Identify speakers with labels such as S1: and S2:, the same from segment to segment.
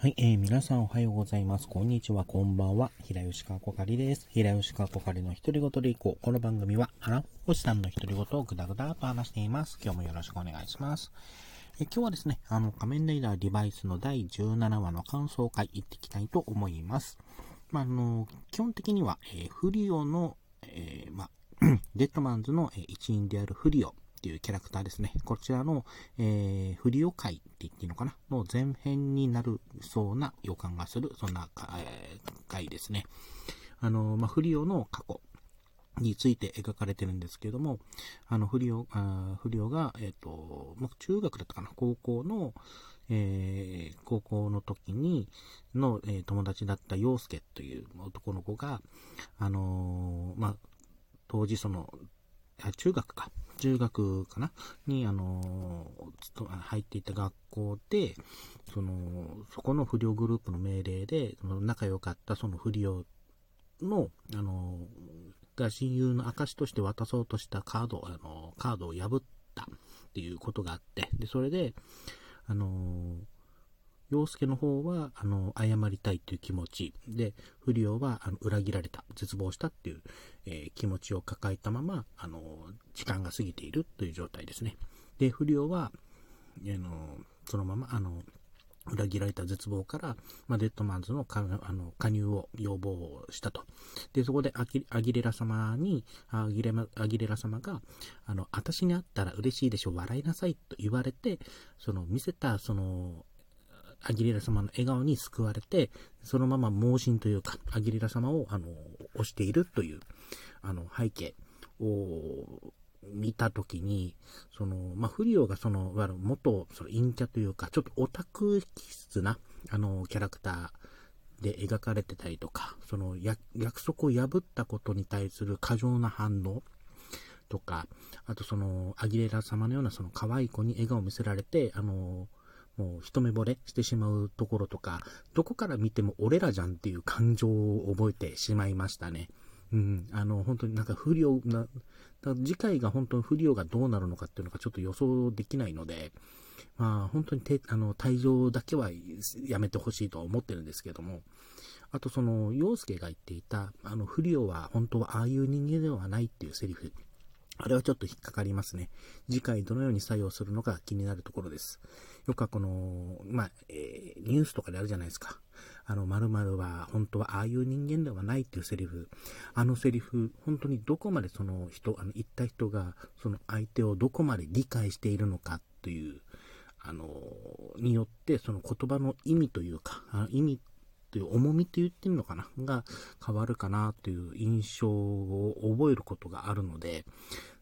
S1: はい、えー、皆さんおはようございます。こんにちは、こんばんは。平吉川こかりです。平吉川こかりの独り言でいこう。この番組は、あら、星さんの独り言をぐだぐだと話しています。今日もよろしくお願いします。え今日はですね、あの、仮面ライダーデバイスの第17話の感想会行っていきたいと思います。まあ、あの、基本的には、えー、フリオの、えー、まあ、デッドマンズの、え一員であるフリオっていうキャラクターですね。こちらの、えー、フリオ会って言っていいのかな？の前編になるそうな予感がする、そんな、えー、回ですね。あの、まあ、フリオの過去について描かれてるんですけども、あの、フリオ、あフリオが、えっ、ー、と、中学だったかな？高校の、えー、高校の時に、の、えー、友達だった陽介という男の子が、あのー、まあ、当時その、中学か。中学かな？に、あの、入っていた学校で、その、そこの不良グループの命令で、その仲良かったその不良の、あの、が親友の証として渡そうとしたカード、あの、カードを破ったっていうことがあって、で、それで、あの、洋介の方は、あの、謝りたいという気持ちで、不良は、あの、裏切られた、絶望したっていう、えー、気持ちを抱えたまま、あの、時間が過ぎているという状態ですね。で、不良は、あの、そのまま、あの、裏切られた絶望から、まあ、デッドマンズのかあの加入を要望したと。で、そこでアギレラ様に、アギレアギレラ様が、あの、私に会ったら嬉しいでしょ、笑いなさいと言われて、その見せた、その、アギレラ様の笑顔に救われて、そのまま盲信というか、アギレラ様を、あの、押しているという、あの、背景を見たときに、その、まあ、フリオがその、わる元、その陰キャというか、ちょっとオタク気質な、あの、キャラクターで描かれてたりとか、その、約束を破ったことに対する過剰な反応とか、あとその、アギレラ様のようなその可愛い子に笑顔を見せられて、あの、もう一目惚れしてしまうところとか、どこから見ても俺らじゃんっていう感情を覚えてしまいましたね。うん、あの、本当になんか不良な、次回が本当に不良がどうなるのかっていうのがちょっと予想できないので、まあ本当にてあの、退場だけはやめてほしいとは思ってるんですけども、あとその、洋介が言っていた、あの、不良は本当はああいう人間ではないっていうセリフ。あれはちょっと引っかかりますね。次回どのように作用するのか気になるところです。よくはこの、まあ、えー、ニュースとかであるじゃないですか。あの、〇〇は本当はああいう人間ではないっていうセリフ。あのセリフ、本当にどこまでその人、あの、言った人が、その相手をどこまで理解しているのかという、あの、によって、その言葉の意味というか、意味という重みって言ってみるのかな？が変わるかなという印象を覚えることがあるので、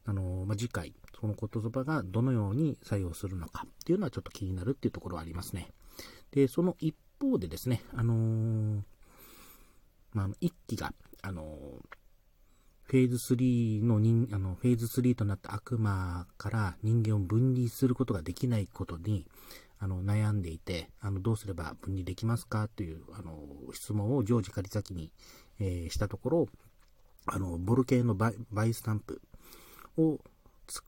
S1: あの、まあ、次回、その言葉がどのように作用するのかっていうのはちょっと気になるっていうところはありますね。で、その一方でですね、あのー、まあ、一機が、あのー、フェーズ3の人、あの、フェーズ3となった悪魔から人間を分離することができないことに、あの、悩んでいて、あの、どうすれば分離できますか？という、あの、質問をジョージ仮先に、えー、したところ、あの、ボル系のバイバイスタンプを、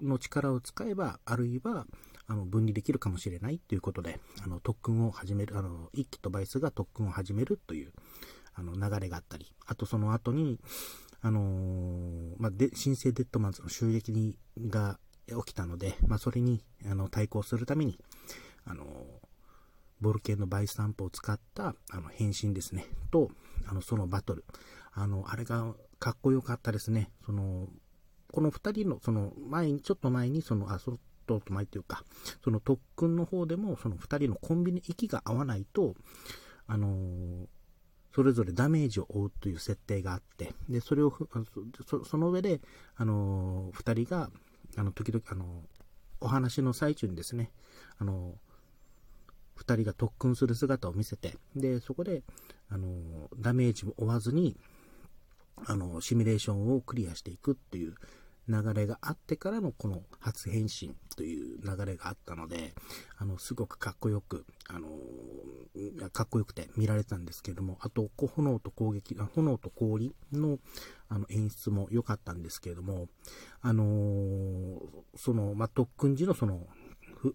S1: の力を使えば、あるいは、あの、分離できるかもしれないということで、あの、特訓を始める、あの、一機とバイスが特訓を始めるという、あの、流れがあったり、あとその後に、あのー、まあ、で、新生デッドマンズの襲撃が起きたので、まあ、それに、あの、対抗するために、あの、ボルケンのバイスタンプを使った、あの、変身ですね。と、あの、そのバトル。あの、あれがかっこよかったですね。その、この二人の、その、前に、ちょっと前に、その、あ、そっと前というか、その特訓の方でも、その二人のコンビニ息が合わないと、あのそれぞれダメージを負うという設定があって、で、それを、そその上で、あの二人が、あの、時々、あのお話の最中にですね、あの2人が特訓する姿を見せて、で、そこで、あの、ダメージも負わずに、あの、シミュレーションをクリアしていくっていう流れがあってからのこの初変身という流れがあったので、あの、すごくかっこよく、あの、かっこよくて見られたんですけれども、あと、炎と攻撃、炎と氷のあの演出も良かったんですけれども、あのその、まあ、特訓時のその、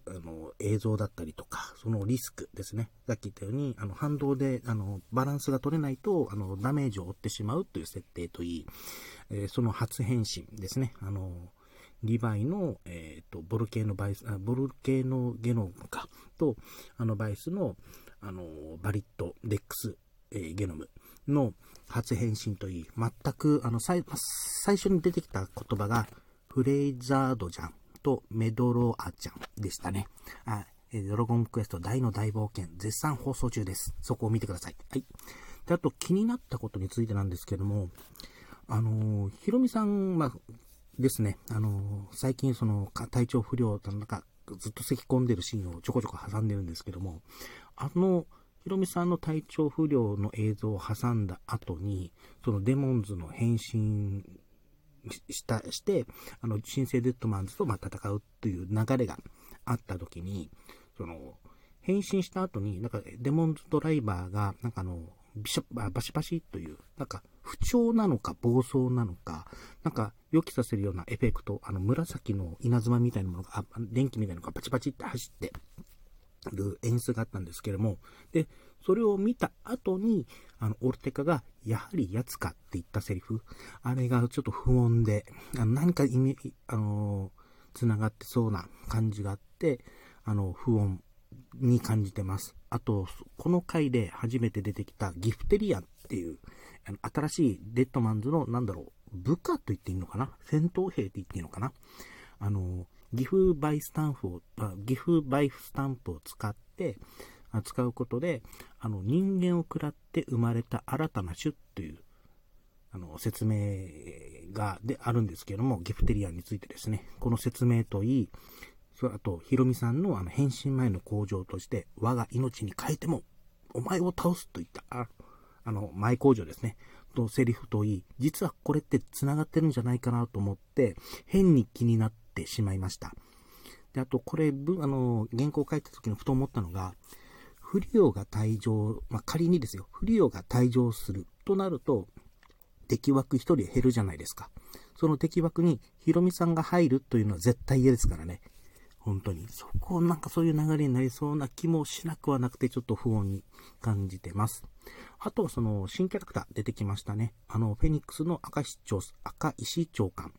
S1: あの映像だったりとか、そのリスクですね。さっき言ったように、あの反動であのバランスが取れないとあのダメージを負ってしまうという設定といい、えー、その初変身ですね。あのリバイの、えーと、ボルケーノバイス、あボルケーノゲノムかと、あのバイスのあのバリッド、レックス、えー、ゲノムの初変身といい、全くあの最最初に出てきた言葉がフレイザードじゃん。とメドロアちゃんでしたね。あドラゴンクエスト大の大冒険、絶賛放送中です。そこを見てください。はい。で、あと気になったことについてなんですけども、あのひろみさん、まあ、ですね、あの最近その、体調不良、なんか、ずっと咳き込んでるシーンをちょこちょこ挟んでるんですけども、あの、ひろみさんの体調不良の映像を挟んだ後に、そのデモンズの変身した、して、あの、新生デッドマンズとま戦うという流れがあった時に、その、変身した後に、なんか、デモンズドライバーが、なんかあの、ビシャバシバシという、なんか、不調なのか暴走なのか、なんか、予期させるようなエフェクト、あの、紫の稲妻みたいなものが、あ電気みたいなのがパチパチって走ってる演出があったんですけれども、で、それを見た後に、あの、オルテカが、やはり奴かって言ったセリフ、あれがちょっと不穏で、あの何か意味、あのー、繋がってそうな感じがあって、あの、不穏に感じてます。あと、この回で初めて出てきたギフテリアンっていう、あの新しいデッドマンズの、なんだろう、部下と言っていいのかな？戦闘兵って言っていいのかな？あの、ギフバイスタンプを、ギフバイスタンプを使って、使うことで、あの、人間を食らって生まれた新たな種という、あの、説明が、であるんですけども、ギフテリアンについてですね、この説明といい、それあと、ヒロミさんのあの、変身前の口上として、我が命に変えても、お前を倒すといった、ああの、前口上ですね、とセリフといい、実はこれって繋がってるんじゃないかなと思って、変に気になってしまいました。で、あと、これ、あの、原稿を書いた時にふと思ったのが、フリオが退場、まあ、仮にですよ、フリオが退場するとなると、敵枠1人減るじゃないですか。その敵枠にヒロミさんが入るというのは絶対嫌ですからね。本当に。そこ、なんかそういう流れになりそうな気もしなくはなくて、ちょっと不穏に感じてます。あとはその、新キャラクター出てきましたね。あの、フェニックスの赤石長、赤石長官で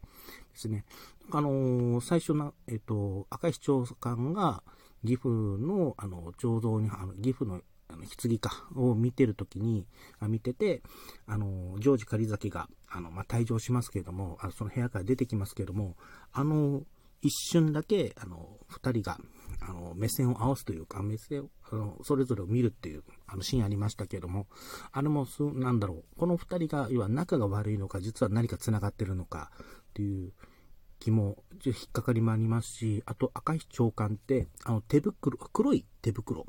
S1: すね。あのー、最初の、えっ、と、赤石長官が、岐阜の、あの、彫像に、あの岐阜の、あの、棺か、を見てるときに、あ見てて、あの、ジョージ狩崎が、あの、まあ、退場しますけれども、あのその部屋から出てきますけれども、あの、一瞬だけ、あの、二人が、あの、目線を合わすというか、目線を、あの、それぞれを見るっていう、あの、シーンありましたけれども、あれも、なんだろう、この二人が、要は仲が悪いのか、実は何か繋がってるのか、っていう、気も引っかかりもありますし、あと赤石長官って、あの手袋、黒い手袋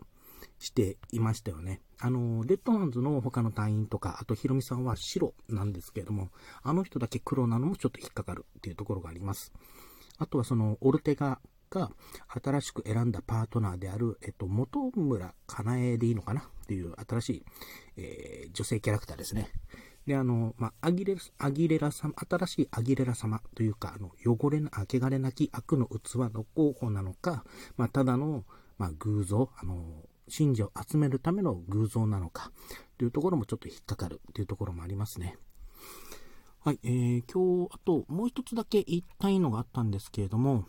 S1: していましたよね。あの、デッドマンズの他の隊員とか、あとヒロミさんは白なんですけれども、あの人だけ黒なのもちょっと引っかかるっていうところがあります。あとはその、オルテガが新しく選んだパートナーである、えっと、元村かなえでいいのかなっていう新しい、えー、女性キャラクターですね。で、あの、まあ、アギレアギレラ様、新しいアギレラ様というか、あの、汚れな、汚れなき悪の器の候補なのか、まあ、ただの、まあ、偶像、あの、信者を集めるための偶像なのか、というところもちょっと引っかかるというところもありますね。はい、えー、今日、あと、もう一つだけ言いたいのがあったんですけれども、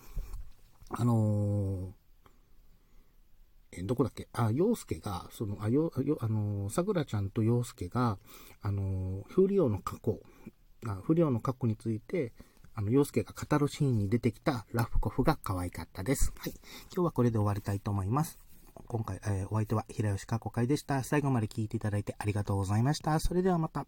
S1: あのーえどこだっけ？あ、洋介が、その、あ、よ、よ、あの、さくらちゃんと洋介が、あの、不良の過去、あ不良の過去について、あの、洋介が語るシーンに出てきたラフコフが可愛かったです。はい。今日はこれで終わりたいと思います。今回、えー、お相手は平吉かこ会でした。最後まで聞いていただいてありがとうございました。それではまた。